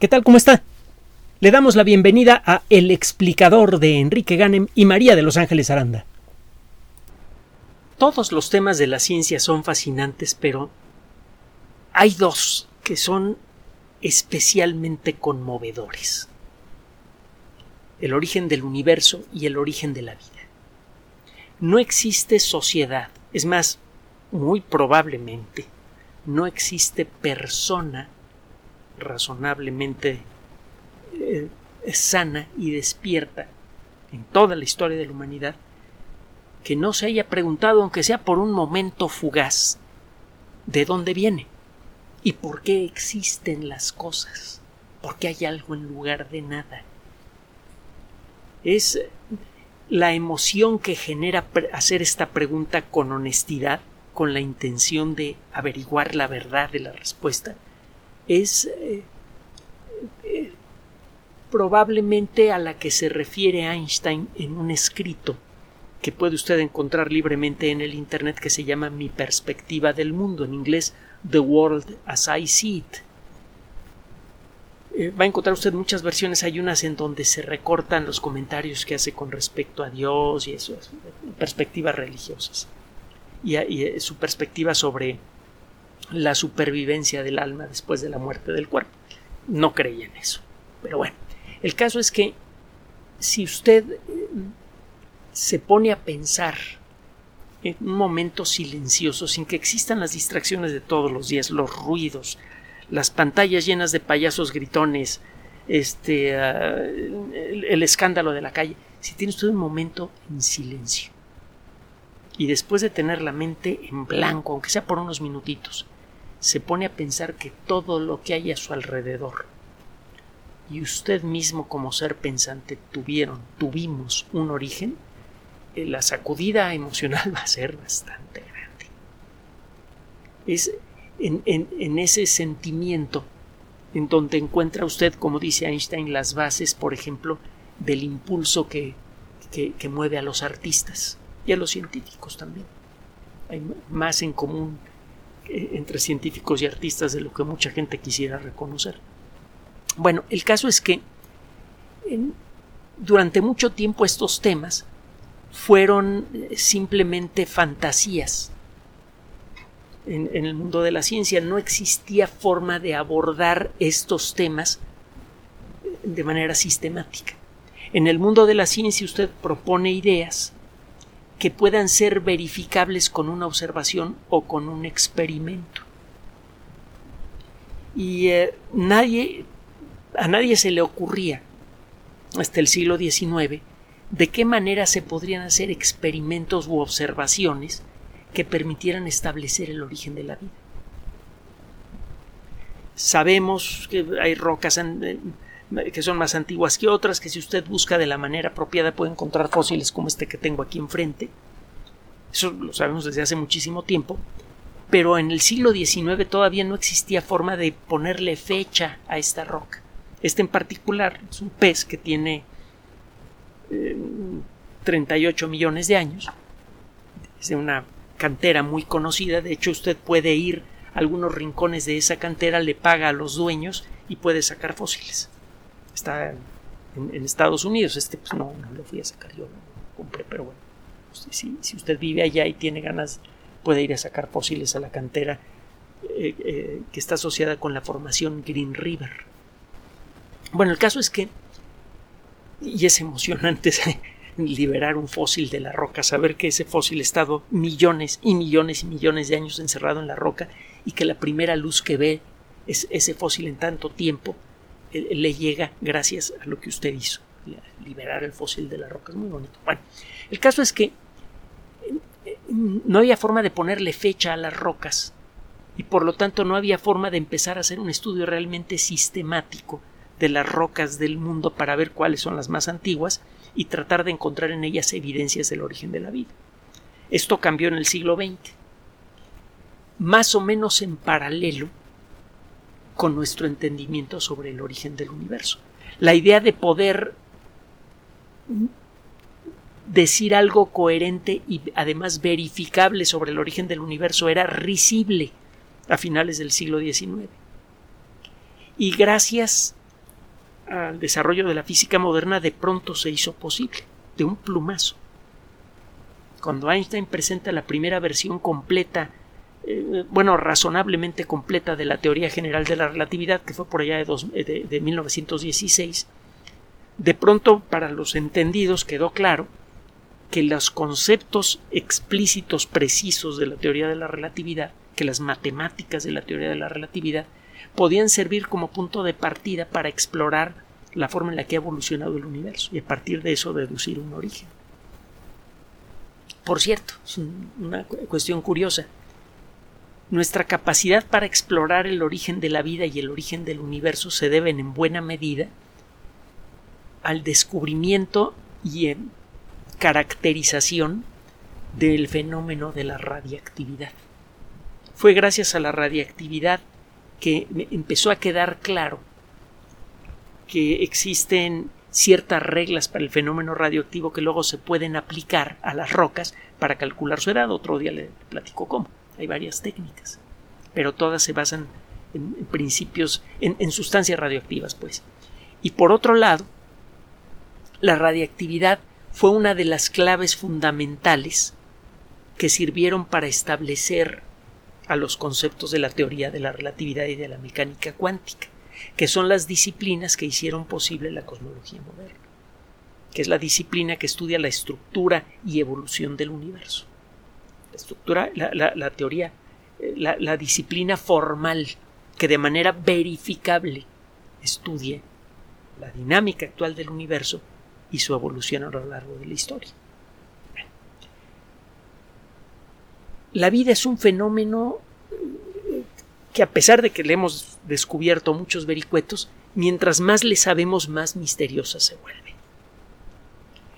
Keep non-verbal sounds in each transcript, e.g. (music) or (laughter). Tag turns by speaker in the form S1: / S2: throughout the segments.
S1: ¿Qué tal? ¿Cómo está? Le damos la bienvenida a El explicador de Enrique Ganem y María de Los Ángeles Aranda. Todos los temas de la ciencia son fascinantes, pero hay dos que son especialmente conmovedores. El origen del universo y el origen de la vida. No existe sociedad, es más, muy probablemente, no existe persona razonablemente eh, sana y despierta en toda la historia de la humanidad que no se haya preguntado, aunque sea por un momento fugaz, de dónde viene y por qué existen las cosas, por qué hay algo en lugar de nada. Es la emoción que genera hacer esta pregunta con honestidad, con la intención de averiguar la verdad de la respuesta, es eh, eh, probablemente a la que se refiere Einstein en un escrito que puede usted encontrar libremente en el Internet que se llama Mi perspectiva del mundo, en inglés The World as I See It. Eh, va a encontrar usted muchas versiones, hay unas en donde se recortan los comentarios que hace con respecto a Dios y eso, perspectivas religiosas y, y su perspectiva sobre la supervivencia del alma después de la muerte del cuerpo. No creía en eso. Pero bueno, el caso es que si usted eh, se pone a pensar en un momento silencioso, sin que existan las distracciones de todos los días, los ruidos, las pantallas llenas de payasos gritones, este, ah, el, el escándalo de la calle, si tiene usted un momento en silencio y después de tener la mente en blanco, aunque sea por unos minutitos, se pone a pensar que todo lo que hay a su alrededor y usted mismo como ser pensante tuvieron, tuvimos un origen, eh, la sacudida emocional (laughs) va a ser bastante grande. Es en, en, ese sentimiento en donde encuentra usted, como dice Einstein, las bases, por ejemplo, del impulso que, que, que mueve a los artistas y a los científicos también. Hay más en común entre científicos y artistas de lo que mucha gente quisiera reconocer. Bueno, el caso es que durante mucho tiempo estos temas fueron eh, simplemente fantasías. En, en, el mundo de la ciencia no existía forma de abordar estos temas eh, de manera sistemática. En el mundo de la ciencia usted propone ideas que puedan ser verificables con una observación o con un experimento. Y eh, nadie, a nadie se le ocurría hasta el siglo XIX de qué manera se podrían hacer experimentos u observaciones que permitieran establecer el origen de la vida. Sabemos que hay rocas que son más antiguas que otras, que si usted busca de la manera apropiada puede encontrar fósiles como este que tengo aquí enfrente. Eso lo sabemos desde hace muchísimo tiempo. Pero en el siglo XIX todavía no existía forma de ponerle fecha a esta roca. Este en particular es un pez que tiene 38 eh, millones de años. Es de una cantera muy conocida. De hecho, usted puede ir a algunos rincones de esa cantera, le paga a los dueños y puede sacar fósiles está en, Estados Unidos. Este, pues no, no lo fui a sacar, yo lo compré, pero bueno, pues, si, si, usted vive allá y tiene ganas, puede ir a sacar fósiles a la cantera eh, eh, que está asociada con la formación Green River. Bueno, el caso es que, y es emocionante (laughs) liberar un fósil de la roca, saber que ese fósil ha estado millones y millones y millones de años encerrado en la roca y que la primera luz que ve es ese fósil en tanto tiempo le llega gracias a lo que usted hizo, liberar el fósil de la roca. Es muy bonito. Bueno, el caso es que eh, no había forma de ponerle fecha a las rocas y por lo tanto no había forma de empezar a hacer un estudio realmente sistemático de las rocas del mundo para ver cuáles son las más antiguas y tratar de encontrar en ellas evidencias del origen de la vida. Esto cambió en el siglo XX. Más o menos en paralelo con nuestro entendimiento sobre el origen del universo. La idea de poder decir algo coherente y además verificable sobre el origen del universo era risible a finales del siglo XIX. Y gracias al desarrollo de la física moderna de pronto se hizo posible, de un plumazo. Cuando Einstein presenta la primera versión completa, eh, bueno, razonablemente completa de la teoría general de la relatividad, que fue por allá de, dos, de, de 1916, de pronto para los entendidos quedó claro que los conceptos explícitos precisos de la teoría de la relatividad, que las matemáticas de la teoría de la relatividad, podían servir como punto de partida para explorar la forma en la que ha evolucionado el universo y a partir de eso deducir un origen. Por cierto, es una cuestión curiosa. Nuestra capacidad para explorar el origen de la vida y el origen del universo se deben en buena medida al descubrimiento y en caracterización del fenómeno de la radiactividad. Fue gracias a la radiactividad que empezó a quedar claro que existen ciertas reglas para el fenómeno radioactivo que luego se pueden aplicar a las rocas para calcular su edad. Otro día le platico cómo. Hay varias técnicas, pero todas se basan en, principios, en, en sustancias radioactivas, pues. Y por otro lado, la radiactividad fue una de las claves fundamentales que sirvieron para establecer a los conceptos de la teoría de la relatividad y de la mecánica cuántica, que son las disciplinas que hicieron posible la cosmología moderna, que es la disciplina que estudia la estructura y evolución del universo. La estructura, la, teoría, eh, la, la disciplina formal que de manera verificable estudie la dinámica actual del universo y su evolución a lo largo de la historia. La vida es un fenómeno que a pesar de que le hemos descubierto muchos vericuetos, mientras más le sabemos, más misteriosa se vuelve.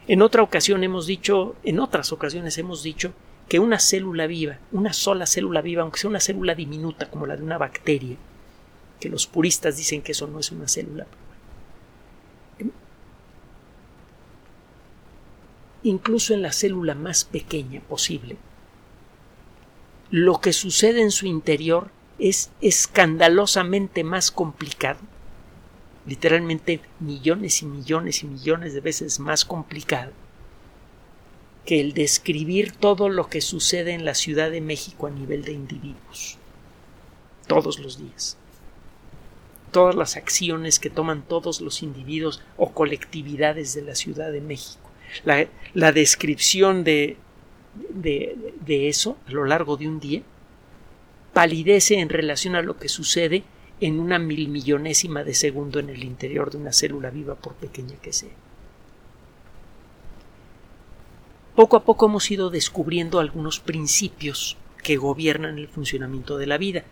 S1: En otra ocasión hemos dicho, en otras ocasiones hemos dicho que una célula viva, una sola célula viva, aunque sea una célula diminuta como la de una bacteria, que los puristas dicen que eso no es una célula, incluso en la célula más pequeña posible, lo que sucede en su interior es escandalosamente más complicado, literalmente millones y millones y millones de veces más complicado que el describir todo lo que sucede en la Ciudad de México a nivel de individuos, todos los días. Todas las acciones que toman todos los individuos o colectividades de la Ciudad de México. La, descripción de de, eso a lo largo de un día palidece en relación a lo que sucede en una mil millonésima de segundo en el interior de una célula viva, por pequeña que sea. Poco a poco hemos ido descubriendo algunos principios que gobiernan el funcionamiento de la vida.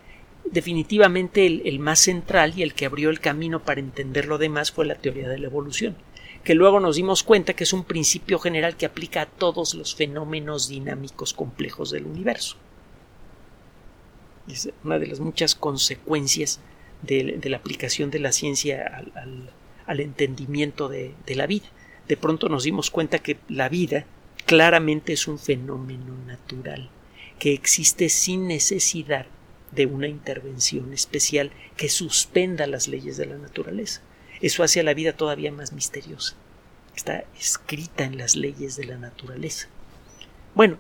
S1: Definitivamente el, más central y el que abrió el camino para entender lo demás fue la teoría de la evolución que luego nos dimos cuenta que es un principio general que aplica a todos los fenómenos dinámicos complejos del universo. Es una de las muchas consecuencias de, la aplicación de la ciencia al, entendimiento de la vida. De pronto nos dimos cuenta que la vida claramente es un fenómeno natural, que existe sin necesidad de una intervención especial que suspenda las leyes de la naturaleza. Eso hace a la vida todavía más misteriosa. Está escrita en las leyes de la naturaleza. Bueno,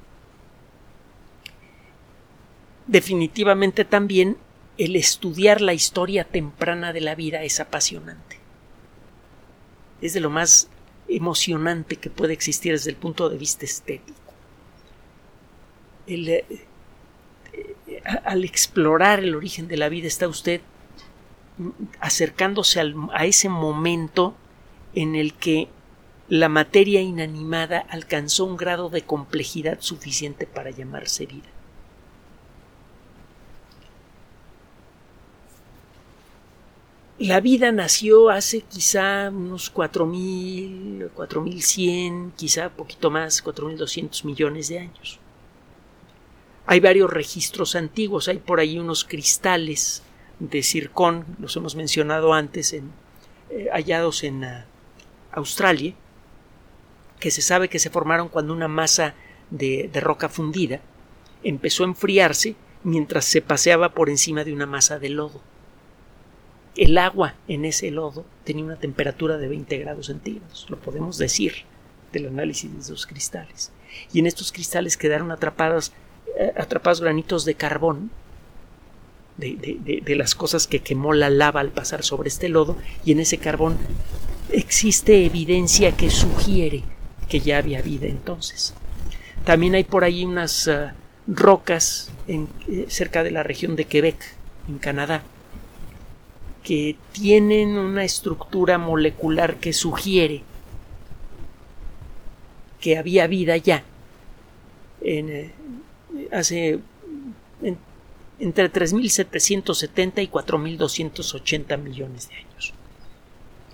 S1: definitivamente también el estudiar la historia temprana de la vida es apasionante. Es de lo más emocionante que puede existir desde el punto de vista estético. Eh, eh, al explorar el origen de la vida está usted acercándose a ese momento en el que la materia inanimada alcanzó un grado de complejidad suficiente para llamarse vida. La vida nació hace quizá unos 4.000, 4.100, quizá poquito más, 4.200 millones de años. Hay varios registros antiguos, hay por ahí unos cristales de circón, los hemos mencionado antes, en, eh, hallados en uh, Australia, que se sabe que se formaron cuando una masa de roca fundida empezó a enfriarse mientras se paseaba por encima de una masa de lodo. El agua en ese lodo tenía una temperatura de 20 grados centígrados, lo podemos decir del análisis de esos cristales. Y en estos cristales quedaron atrapados, eh, atrapados granitos de carbón de, las cosas que quemó la lava al pasar sobre este lodo y en ese carbón existe evidencia que sugiere que ya había vida entonces. También hay por ahí unas eh, rocas en, eh, cerca de la región de Quebec, en Canadá, que tienen una estructura molecular que sugiere que había vida ya en, eh, hace entre 3.770 y 4.280 millones de años.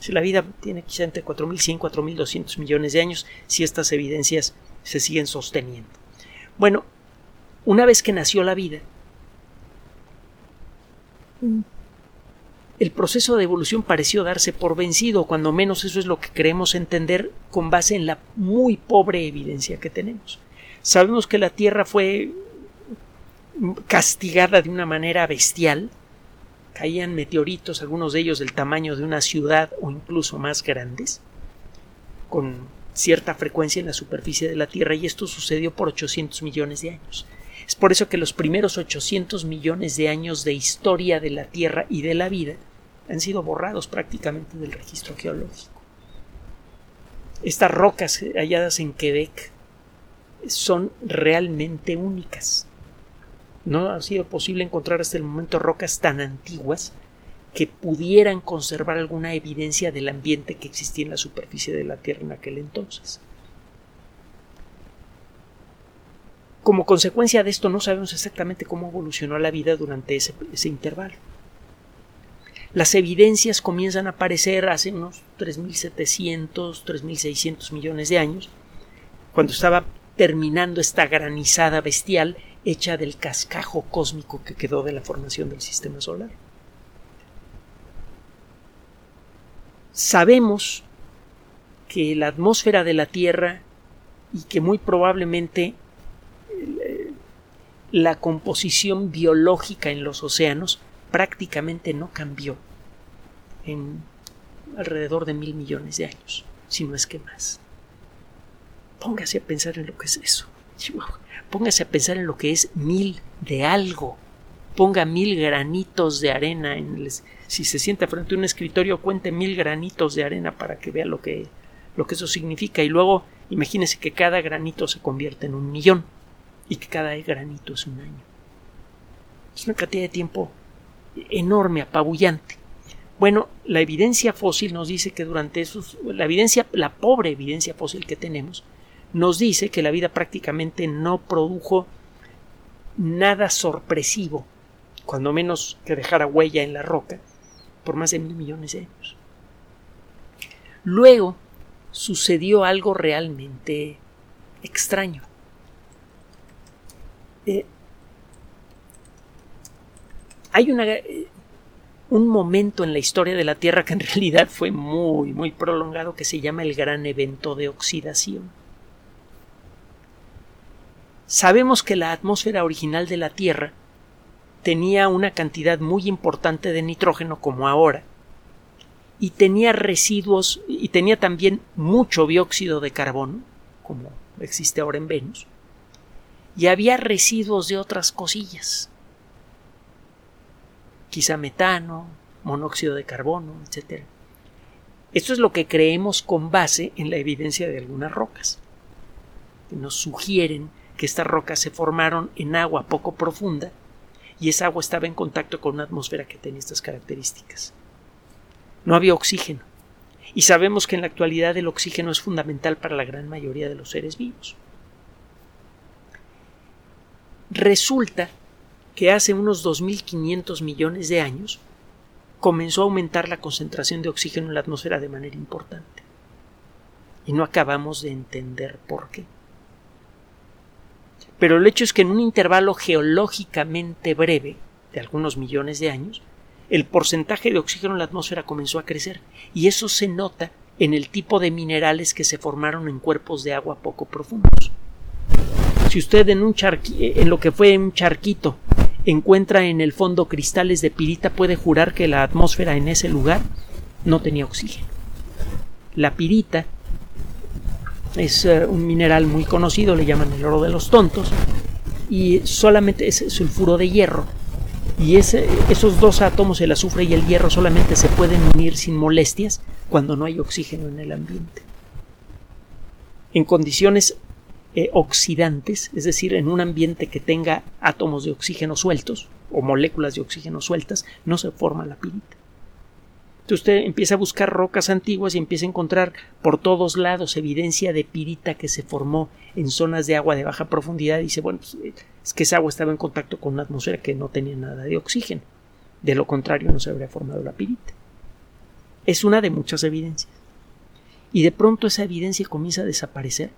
S1: Si la vida tiene quizá entre 4.100 y 4.200 millones de años, si estas evidencias se siguen sosteniendo. Bueno, una vez que nació la vida, el proceso de evolución pareció darse por vencido, cuando menos eso es lo que queremos entender con base en la muy pobre evidencia que tenemos. Sabemos que la Tierra fue castigada de una manera bestial. Caían meteoritos, algunos de ellos del tamaño de una ciudad o incluso más grandes, con cierta frecuencia en la superficie de la Tierra y esto sucedió por 800 millones de años. Es por eso que los primeros 800 millones de años de historia de la Tierra y de la vida han sido borrados prácticamente del registro geológico. Estas rocas halladas en Quebec son realmente únicas. No ha sido posible encontrar hasta el momento rocas tan antiguas que pudieran conservar alguna evidencia del ambiente que existía en la superficie de la Tierra en aquel entonces. Como consecuencia de esto no sabemos exactamente cómo evolucionó la vida durante ese, intervalo. Las evidencias comienzan a aparecer hace unos 3.700, 3.600 millones de años, cuando estaba terminando esta granizada bestial hecha del cascajo cósmico que quedó de la formación del sistema solar. Sabemos que la atmósfera de la Tierra y que muy probablemente eh, la composición biológica en los océanos prácticamente no cambió en alrededor de mil millones de años, si no es que más. Póngase a pensar en lo que es eso. Póngase a pensar en lo que es mil de algo. Ponga mil granitos de arena en el, si se sienta frente a un escritorio, cuente mil granitos de arena para que vea lo que, lo que eso significa. Y luego imagínese que cada granito se convierte en un millón y que cada granito es un año. Es una cantidad de tiempo enorme, apabullante. Bueno, la evidencia fósil nos dice que durante esos, la evidencia, la pobre evidencia fósil que tenemos, nos dice que la vida prácticamente no produjo nada sorpresivo, cuando menos que dejara huella en la roca, por más de mil millones de años. Luego sucedió algo realmente extraño. Eh, hay eh, un momento en la historia de la Tierra que en realidad fue muy, muy prolongado que se llama el gran evento de oxidación. Sabemos que la atmósfera original de la Tierra tenía una cantidad muy importante de nitrógeno como ahora y tenía residuos y tenía también mucho dióxido de carbono como existe ahora en Venus y había residuos de otras cosillas quizá metano monóxido de carbono etc esto es lo que creemos con base en la evidencia de algunas rocas que nos sugieren que estas rocas se formaron en agua poco profunda y esa agua estaba en contacto con una atmósfera que tenía estas características. No había oxígeno, y sabemos que en la actualidad el oxígeno es fundamental para la gran mayoría de los seres vivos. Resulta que hace unos 2.500 millones de años comenzó a aumentar la concentración de oxígeno en la atmósfera de manera importante. Y no acabamos de entender por qué pero el hecho es que en un intervalo geológicamente breve, de algunos millones de años, el porcentaje de oxígeno en la atmósfera comenzó a crecer, y eso se nota en el tipo de minerales que se formaron en cuerpos de agua poco profundos. Si usted en un en lo que fue un charquito encuentra en el fondo cristales de pirita, puede jurar que la atmósfera en ese lugar no tenía oxígeno. La pirita es eh, un mineral muy conocido, le llaman el oro de los tontos, y solamente es sulfuro de hierro. Y esos dos átomos, el azufre y el hierro, solamente se pueden unir sin molestias cuando no hay oxígeno en el ambiente. En condiciones eh, oxidantes, es decir, en un ambiente que tenga átomos de oxígeno sueltos o moléculas de oxígeno sueltas, no se forma la pirita usted empieza a buscar rocas antiguas y empieza a encontrar por todos lados evidencia de pirita que se formó en zonas de agua de baja profundidad. Y dice, bueno, pues, eh, es que esa agua estaba en contacto con una atmósfera que no tenía nada de oxígeno. De lo contrario, no se habría formado la pirita. Es una de muchas evidencias. Y de pronto esa evidencia comienza a desaparecer.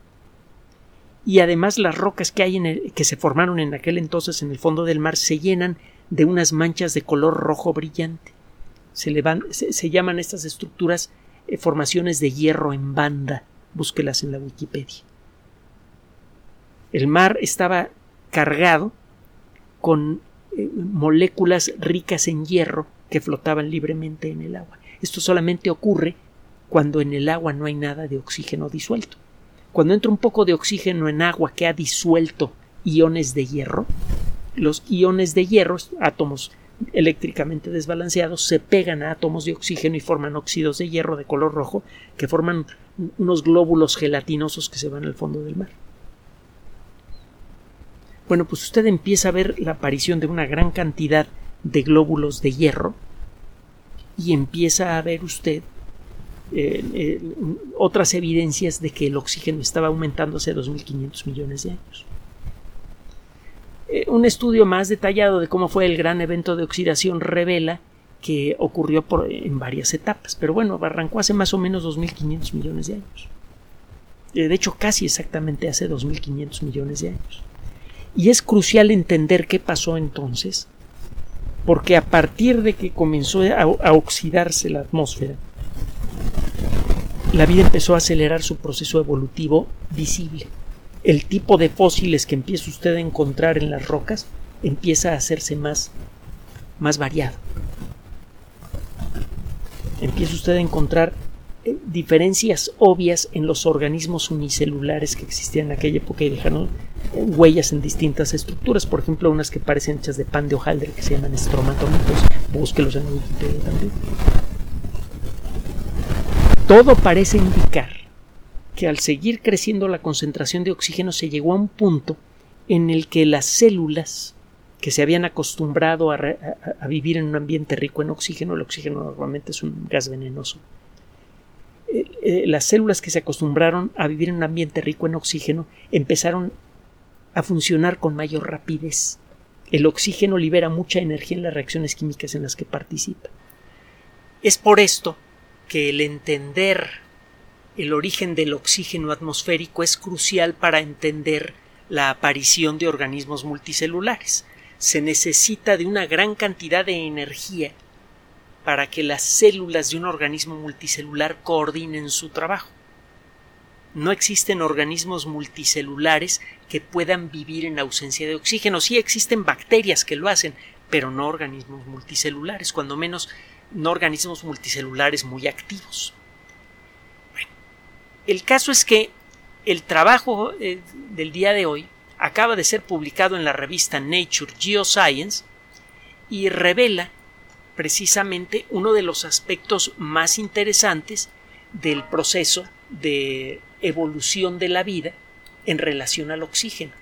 S1: Y además las rocas que hay en el, que se formaron en aquel entonces en el fondo del mar se llenan de unas manchas de color rojo brillante se, se, llaman estas estructuras eh, formaciones de hierro en banda. Búsquelas en la Wikipedia. El mar estaba cargado con eh, moléculas ricas en hierro que flotaban libremente en el agua. Esto solamente ocurre cuando en el agua no hay nada de oxígeno disuelto. Cuando entra un poco de oxígeno en agua que ha disuelto iones de hierro, los iones de hierro, átomos eléctricamente desbalanceados se pegan a átomos de oxígeno y forman óxidos de hierro de color rojo que forman unos glóbulos gelatinosos que se van al fondo del mar. Bueno, pues usted empieza a ver la aparición de una gran cantidad de glóbulos de hierro y empieza a ver usted otras evidencias de que el oxígeno estaba aumentando hace 2.500 millones de años. Eh, un estudio más detallado de cómo fue el gran evento de oxidación revela que ocurrió en varias etapas, pero bueno, arrancó hace más o menos 2.500 millones de años. Eh, de hecho, casi exactamente hace 2.500 millones de años. Y es crucial entender qué pasó entonces, porque a partir de que comenzó a oxidarse la atmósfera, la vida empezó a acelerar su proceso evolutivo visible el tipo de fósiles que empieza usted a encontrar en las rocas empieza a hacerse más, más variado. Empieza usted a encontrar eh, diferencias obvias en los organismos unicelulares que existían en aquella época y dejaron eh, huellas en distintas estructuras, por ejemplo, unas que parecen hechas de pan de hojaldre que se llaman estromatomitos, búsquelos en Wikipedia también. Todo parece indicar que al seguir creciendo la concentración de oxígeno se llegó a un punto en el que las células que se habían acostumbrado a, vivir en un ambiente rico en oxígeno, el oxígeno normalmente es un gas venenoso, eh, eh, las células que se acostumbraron a vivir en un ambiente rico en oxígeno empezaron a funcionar con mayor rapidez. El oxígeno libera mucha energía en las reacciones químicas en las que participa. Es por esto que el entender el origen del oxígeno atmosférico es crucial para entender la aparición de organismos multicelulares. Se necesita de una gran cantidad de energía para que las células de un organismo multicelular coordinen su trabajo. No existen organismos multicelulares que puedan vivir en ausencia de oxígeno. Sí existen bacterias que lo hacen, pero no organismos multicelulares, cuando menos no organismos multicelulares muy activos. El caso es que el trabajo eh, del día de hoy acaba de ser publicado en la revista Nature Geoscience y revela precisamente uno de los aspectos más interesantes del proceso de evolución de la vida en relación al oxígeno.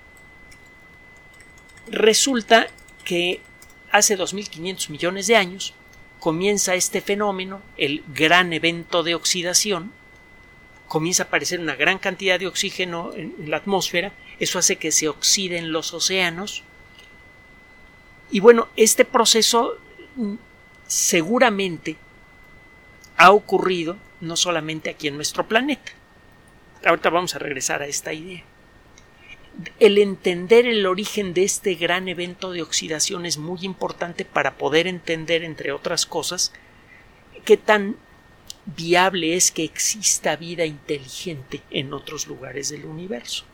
S1: Resulta que hace 2.500 millones de años comienza este fenómeno, el gran evento de oxidación, comienza a aparecer una gran cantidad de oxígeno en, la atmósfera, eso hace que se oxiden los océanos. Y bueno, este proceso mm, seguramente ha ocurrido no solamente aquí en nuestro planeta. Ahorita vamos a regresar a esta idea. El entender el origen de este gran evento de oxidación es muy importante para poder entender, entre otras cosas, qué tan viable es que exista vida inteligente en otros lugares del universo.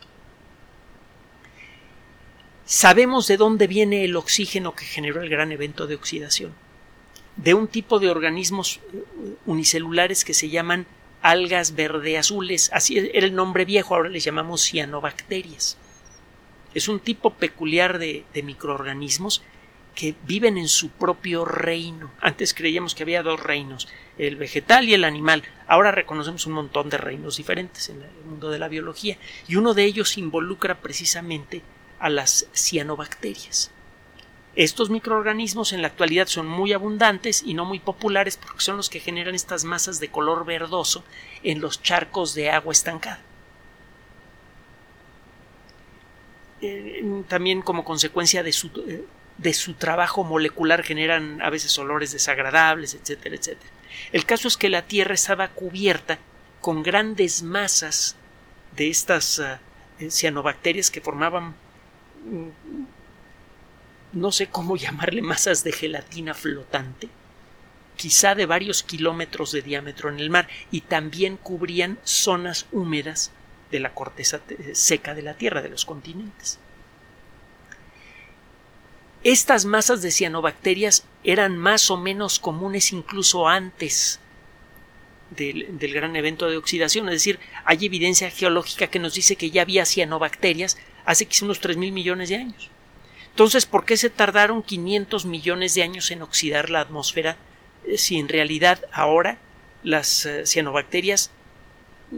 S1: Sabemos de dónde viene el oxígeno que generó el gran evento de oxidación. De un tipo de organismos eh, unicelulares que se llaman algas verde azules. Así era el nombre viejo, ahora les llamamos cianobacterias. Es un tipo peculiar de, microorganismos que viven en su propio reino. Antes creíamos que había dos reinos, el vegetal y el animal. Ahora reconocemos un montón de reinos diferentes en el mundo de la biología y uno de ellos involucra precisamente a las cianobacterias. Estos microorganismos en la actualidad son muy abundantes y no muy populares porque son los que generan estas masas de color verdoso en los charcos de agua estancada. Eh, también como consecuencia de su, eh, de su trabajo molecular generan a veces olores desagradables, etcétera, etcétera. El caso es que la Tierra estaba cubierta con grandes masas de estas ah, eh, cianobacterias que formaban mm, no sé cómo (laughs) llamarle masas de gelatina flotante, quizá de varios kilómetros de diámetro en el mar, y también cubrían zonas húmedas de la corteza seca de la Tierra, de los continentes. Estas masas de cianobacterias eran más o menos comunes incluso antes del, gran evento de oxidación, es decir, hay evidencia geológica que nos dice que ya había cianobacterias hace quizá unos 3 mil millones de años. Entonces, ¿por qué se tardaron 500 millones de años en oxidar la atmósfera eh, si en realidad ahora las eh, cianobacterias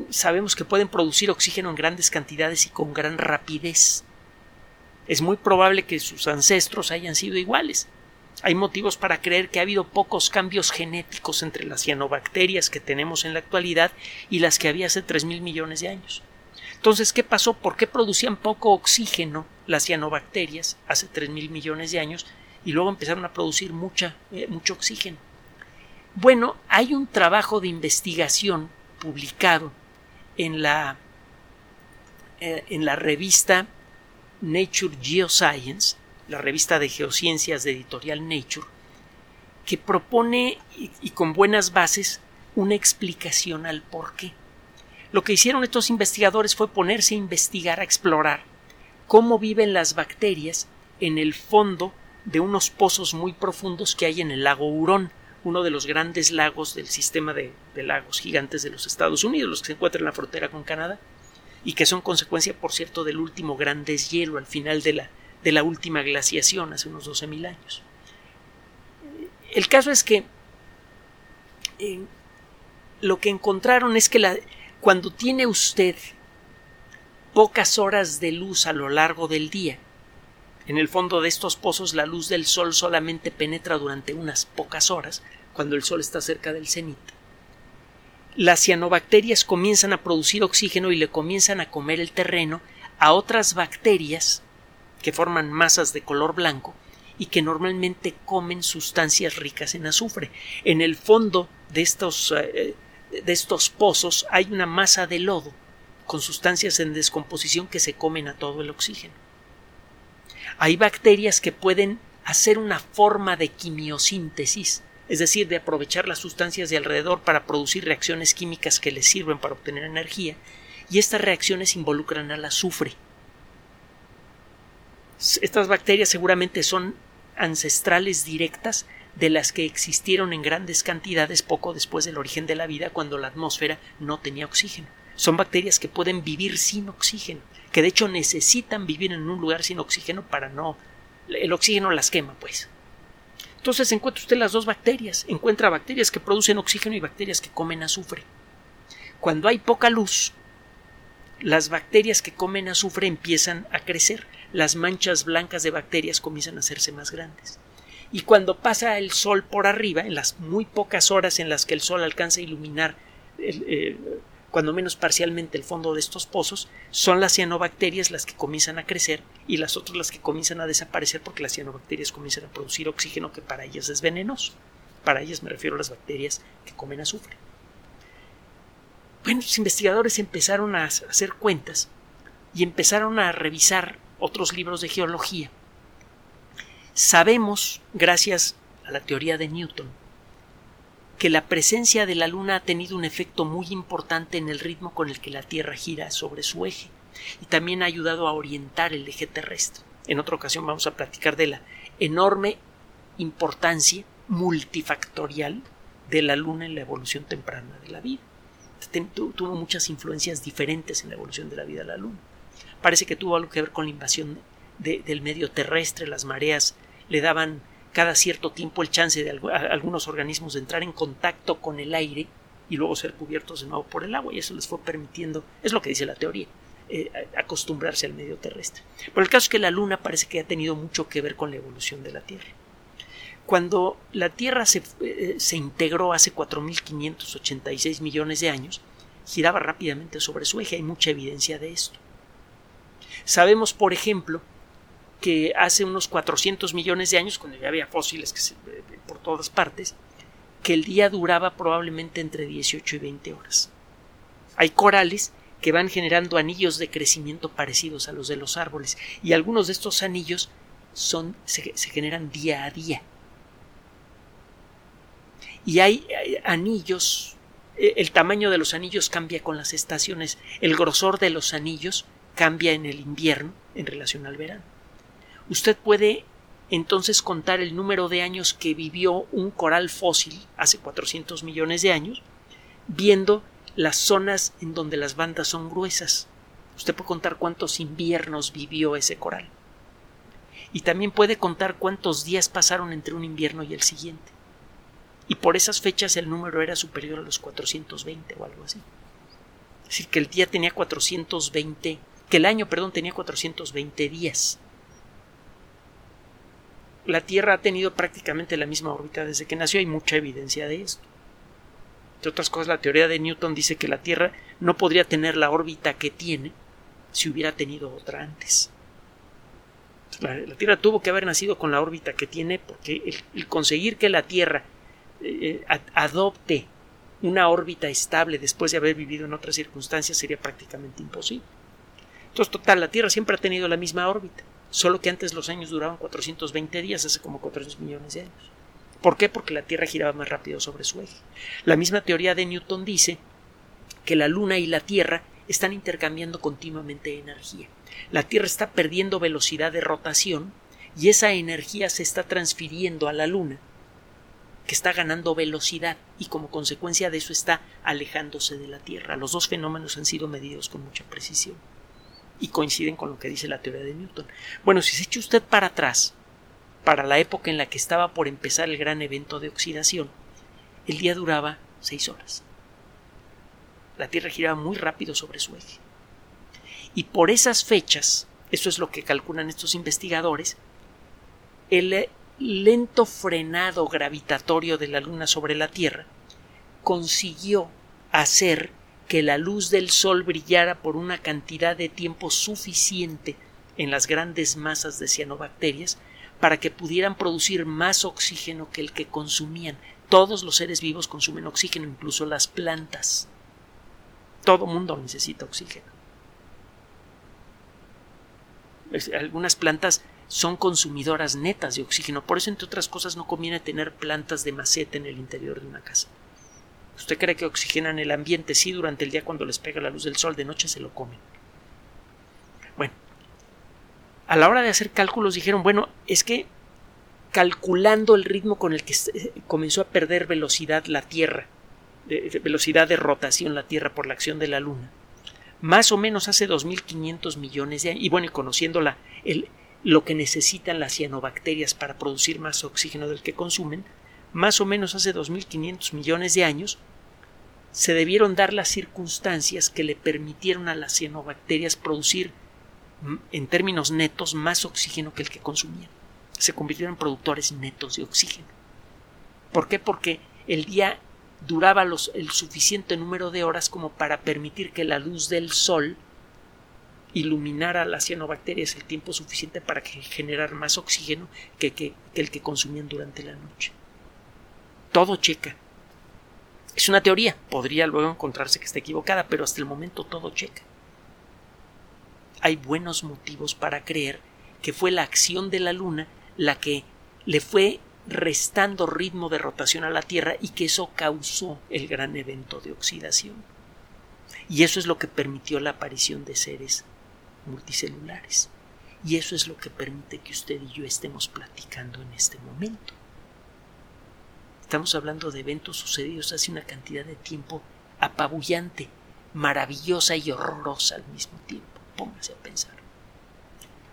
S1: sabemos que pueden producir oxígeno en grandes cantidades y con gran rapidez? es muy probable que sus ancestros hayan sido iguales. Hay motivos para creer que ha habido pocos cambios genéticos entre las cianobacterias que tenemos en la actualidad y las que había hace tres mil millones de años. Entonces, ¿qué pasó? ¿Por qué producían poco oxígeno las cianobacterias hace tres mil millones de años y luego empezaron a producir mucha, eh, mucho oxígeno? Bueno, hay un trabajo de investigación publicado en la, eh, en la revista Nature Geoscience, la revista de geociencias de editorial Nature, que propone, y, con buenas bases, una explicación al por qué. Lo que hicieron estos investigadores fue ponerse a investigar, a explorar cómo viven las bacterias en el fondo de unos pozos muy profundos que hay en el lago Hurón, uno de los grandes lagos del sistema de, lagos gigantes de los Estados Unidos, los que se encuentran en la frontera con Canadá y que son consecuencia, por cierto, del último gran deshielo al final de la, última glaciación hace unos 12.000 años. El caso es que eh, lo que encontraron es que cuando tiene usted pocas horas de luz a lo largo del día, en el fondo de estos pozos la luz del sol solamente penetra durante unas pocas horas, cuando el sol está cerca del cenit las cianobacterias comienzan a producir oxígeno y le comienzan a comer el terreno a otras bacterias que forman masas de color blanco y que normalmente comen sustancias ricas en azufre. En el fondo de estos, eh, de estos pozos hay una masa de lodo con sustancias en descomposición que se comen a todo el oxígeno. Hay bacterias que pueden hacer una forma de quimiosíntesis es decir, de aprovechar las sustancias de alrededor para producir reacciones químicas que les sirven para obtener energía, y estas reacciones involucran al azufre. Estas bacterias seguramente son ancestrales directas de las que existieron en grandes cantidades poco después del origen de la vida cuando la atmósfera no tenía oxígeno. Son bacterias que pueden vivir sin oxígeno, que de hecho necesitan vivir en un lugar sin oxígeno para no el oxígeno las quema, pues. Entonces encuentra usted las dos bacterias. Encuentra bacterias que producen oxígeno y bacterias que comen azufre. Cuando hay poca luz, las bacterias que comen azufre empiezan a crecer. Las manchas blancas de bacterias comienzan a hacerse más grandes. Y cuando pasa el sol por arriba, en las muy pocas horas en las que el sol alcanza a iluminar el, cuando menos parcialmente el fondo de estos pozos, son las cianobacterias las que comienzan a crecer y las otras las que comienzan a desaparecer porque las cianobacterias comienzan a producir oxígeno que para ellas es venenoso. Para ellas me refiero a las bacterias que comen azufre. Bueno, los investigadores empezaron a hacer cuentas y empezaron a revisar otros libros de geología. Sabemos, gracias a la teoría de Newton, que la presencia de la Luna ha tenido un efecto muy importante en el ritmo con el que la Tierra gira sobre su eje y también ha ayudado a orientar el eje terrestre. en otra ocasión vamos a platicar de la enorme importancia multifactorial de la Luna en la evolución temprana de la vida. Tuvo muchas influencias diferentes en la evolución de la vida de la Luna. Parece que tuvo algo que ver con la invasión del medio terrestre, las mareas le daban cada cierto tiempo el chance de algunos organismos de entrar en contacto con el aire y luego ser cubiertos de nuevo por el agua y eso les fue permitiendo, es lo que dice la teoría, eh, acostumbrarse al medio terrestre. Pero el caso es que la Luna parece que ha tenido mucho que ver con la evolución de la Tierra. Cuando la Tierra se, eh, se integró hace 4.586 millones de años, giraba rápidamente sobre su eje, hay mucha evidencia de esto. Sabemos, por ejemplo, que hace unos 400 millones de años, cuando ya había fósiles que eh, por todas partes, que el día duraba probablemente entre 18 y 20 horas. Hay corales que van generando anillos de crecimiento parecidos a los de los árboles y algunos de estos anillos son, se, generan día a día. Y hay, hay anillos, e, el tamaño de los anillos cambia con las estaciones, el grosor de los anillos cambia en el invierno en relación al verano. Usted puede entonces contar el número de años que vivió un coral fósil hace 400 millones de años, viendo las zonas en donde las bandas son gruesas. Usted puede contar cuántos inviernos vivió ese coral. Y también puede contar cuántos días pasaron entre un invierno y el siguiente. Y por esas fechas el número era superior a los 420 o algo así. Es decir, que el día tenía 420, que el año, perdón, tenía 420 días la Tierra ha tenido prácticamente la misma órbita desde que nació, hay mucha evidencia de esto. Entre otras cosas, la teoría de Newton dice que la Tierra no podría tener la órbita que tiene si hubiera tenido otra antes. La, Tierra tuvo que haber nacido con la órbita que tiene porque el, conseguir que la Tierra eh, eh, adopte una órbita estable después de haber vivido en otras circunstancias sería prácticamente imposible. Entonces, total, la Tierra siempre ha tenido la misma órbita solo que antes los años duraban 420 días, hace como 400 millones de años. ¿Por qué? Porque la Tierra giraba más rápido sobre su eje. La misma teoría de Newton dice que la Luna y la Tierra están intercambiando continuamente energía. La Tierra está perdiendo velocidad de rotación y esa energía se está transfiriendo a la Luna, que está ganando velocidad y como consecuencia de eso está alejándose de la Tierra. Los dos fenómenos han sido medidos con mucha precisión y coinciden con lo que dice la teoría de Newton. Bueno, si se echa usted para atrás, para la época en la que estaba por empezar el gran evento de oxidación, el día duraba seis horas. La Tierra giraba muy rápido sobre su eje. Y por esas fechas, eso es lo que calculan estos investigadores, el lento frenado gravitatorio de la Luna sobre la Tierra consiguió hacer que la luz del Sol brillara por una cantidad de tiempo suficiente en las grandes masas de cianobacterias para que pudieran producir más oxígeno que el que consumían. Todos los seres vivos consumen oxígeno, incluso las plantas. Todo mundo necesita oxígeno. Algunas plantas son consumidoras netas de oxígeno, por eso entre otras cosas no conviene tener plantas de maceta en el interior de una casa. ¿Usted cree que oxigenan el ambiente? Sí, durante el día cuando les pega la luz del sol, de noche se lo comen. Bueno, a la hora de hacer cálculos dijeron, bueno, es que calculando el ritmo con el que comenzó a perder velocidad la Tierra, velocidad de rotación la Tierra por la acción de la Luna, más o menos hace 2.500 millones de años, y bueno, y conociendo lo que necesitan las cianobacterias para producir más oxígeno del que consumen, más o menos hace 2.500 millones de años, se debieron dar las circunstancias que le permitieron a las cianobacterias producir mm, en términos netos más oxígeno que el que consumían. Se convirtieron en productores netos de oxígeno. ¿Por qué? Porque el día duraba el suficiente número de horas como para permitir que la luz del sol iluminara a las cianobacterias el tiempo suficiente para generar más oxígeno que, que el que consumían durante la noche. Todo checa. Es una teoría, podría luego encontrarse que está equivocada, pero hasta el momento todo checa. Hay buenos motivos para creer que fue la acción de la Luna la que le fue restando ritmo de rotación a la Tierra y que eso causó el gran evento de oxidación. Y eso es lo que permitió la aparición de seres multicelulares. Y eso es lo que permite que usted y yo estemos platicando en este momento. Estamos hablando de eventos sucedidos hace una cantidad de tiempo apabullante, maravillosa y horrorosa al mismo tiempo. Póngase a pensar.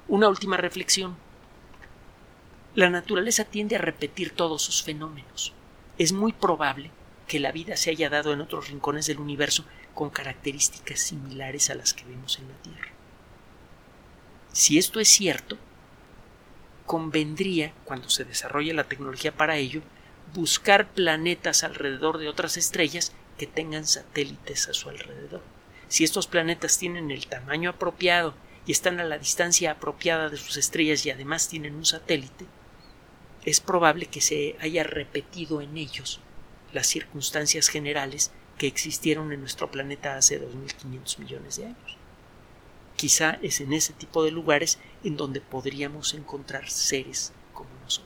S1: Una última reflexión. La naturaleza tiende a repetir todos sus fenómenos. Es muy probable que la vida se haya dado en otros rincones del universo con características similares a las que vemos en la Tierra. Si esto es cierto, convendría, cuando se desarrolle la tecnología para ello, buscar planetas alrededor de otras estrellas que tengan satélites a su alrededor. Si estos planetas tienen el tamaño apropiado y están a la distancia apropiada de sus estrellas y además tienen un satélite, es probable que se haya repetido en ellos las circunstancias generales que existieron en nuestro planeta hace 2.500 millones de años. Quizá es en ese tipo de lugares en donde podríamos encontrar seres como nosotros.